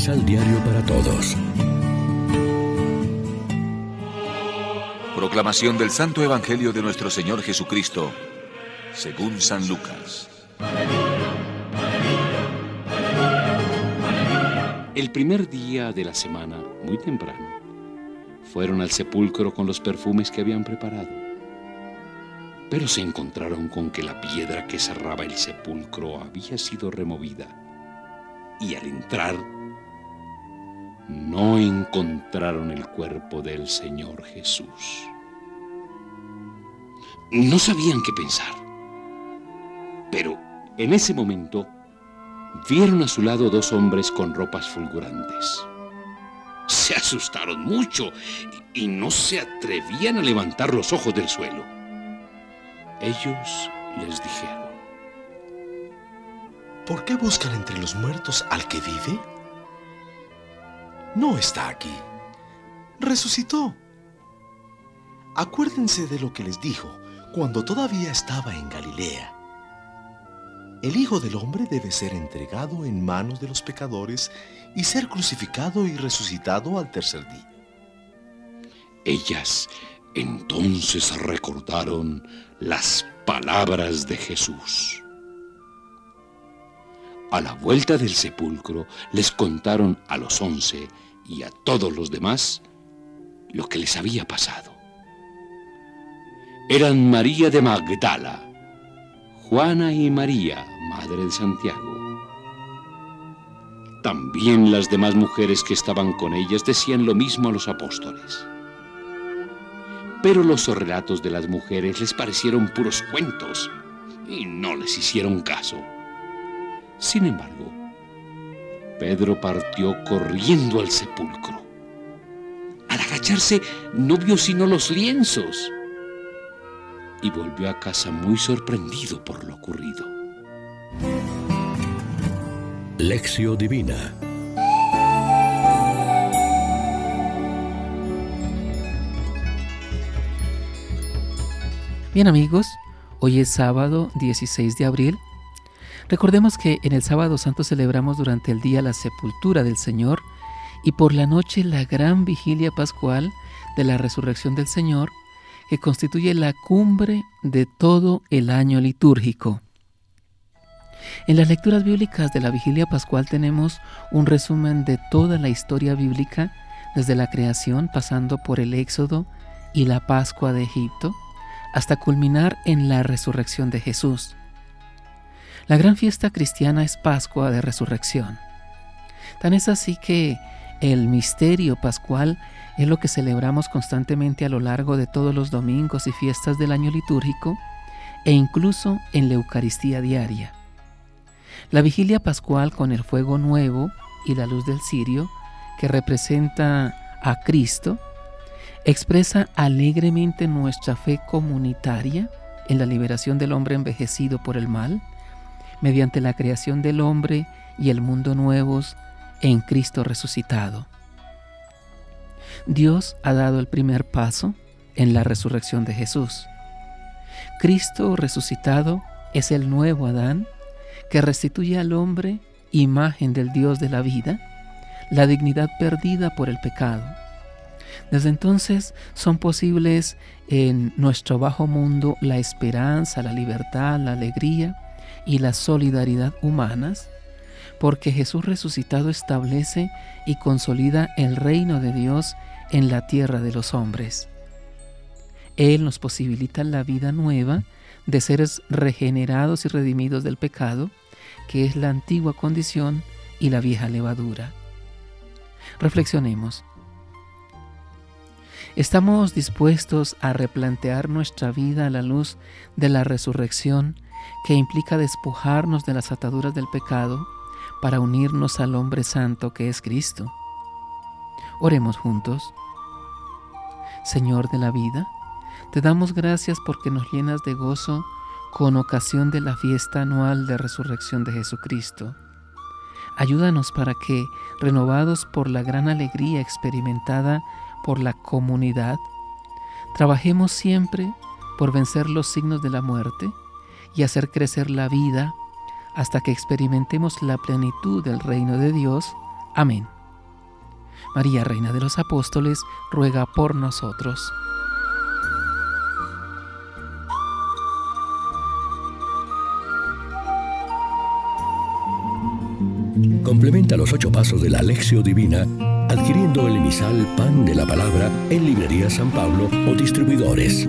Misal Diario para Todos. Proclamación del Santo Evangelio de nuestro Señor Jesucristo, según San Lucas. El primer día de la semana, muy temprano, fueron al sepulcro con los perfumes que habían preparado. Pero se encontraron con que la piedra que cerraba el sepulcro había sido removida. Y al entrar, no encontraron el cuerpo del Señor Jesús. No sabían qué pensar. Pero en ese momento vieron a su lado dos hombres con ropas fulgurantes. Se asustaron mucho y no se atrevían a levantar los ojos del suelo. Ellos les dijeron, ¿por qué buscan entre los muertos al que vive? No está aquí. Resucitó. Acuérdense de lo que les dijo cuando todavía estaba en Galilea. El Hijo del Hombre debe ser entregado en manos de los pecadores y ser crucificado y resucitado al tercer día. Ellas entonces recordaron las palabras de Jesús. A la vuelta del sepulcro les contaron a los once y a todos los demás lo que les había pasado. Eran María de Magdala, Juana y María, madre de Santiago. También las demás mujeres que estaban con ellas decían lo mismo a los apóstoles. Pero los relatos de las mujeres les parecieron puros cuentos y no les hicieron caso. Sin embargo, Pedro partió corriendo al sepulcro. Al agacharse no vio sino los lienzos y volvió a casa muy sorprendido por lo ocurrido. Lección Divina Bien amigos, hoy es sábado 16 de abril. Recordemos que en el sábado santo celebramos durante el día la sepultura del Señor y por la noche la gran vigilia pascual de la resurrección del Señor que constituye la cumbre de todo el año litúrgico. En las lecturas bíblicas de la vigilia pascual tenemos un resumen de toda la historia bíblica, desde la creación pasando por el éxodo y la Pascua de Egipto, hasta culminar en la resurrección de Jesús. La gran fiesta cristiana es Pascua de Resurrección. Tan es así que el misterio pascual es lo que celebramos constantemente a lo largo de todos los domingos y fiestas del año litúrgico e incluso en la Eucaristía diaria. La vigilia pascual con el fuego nuevo y la luz del cirio, que representa a Cristo, expresa alegremente nuestra fe comunitaria en la liberación del hombre envejecido por el mal, mediante la creación del hombre y el mundo nuevos en Cristo resucitado. Dios ha dado el primer paso en la resurrección de Jesús. Cristo resucitado es el nuevo Adán que restituye al hombre imagen del Dios de la vida, la dignidad perdida por el pecado. Desde entonces son posibles en nuestro bajo mundo la esperanza, la libertad, la alegría y la solidaridad humanas, porque Jesús resucitado establece y consolida el reino de Dios en la tierra de los hombres. Él nos posibilita la vida nueva de seres regenerados y redimidos del pecado, que es la antigua condición y la vieja levadura. Reflexionemos. ¿Estamos dispuestos a replantear nuestra vida a la luz de la resurrección que implica despojarnos de las ataduras del pecado para unirnos al hombre santo que es Cristo? Oremos juntos. Señor de la vida, te damos gracias porque nos llenas de gozo con ocasión de la fiesta anual de resurrección de Jesucristo. Ayúdanos para que, renovados por la gran alegría experimentada por la comunidad, trabajemos siempre por vencer los signos de la muerte y hacer crecer la vida hasta que experimentemos la plenitud del reino de Dios Amén. María, Reina de los Apóstoles, ruega por nosotros. Complementa los ocho pasos de la Alexio Divina adquiriendo el emisal Pan de la Palabra en Librería San Pablo o distribuidores.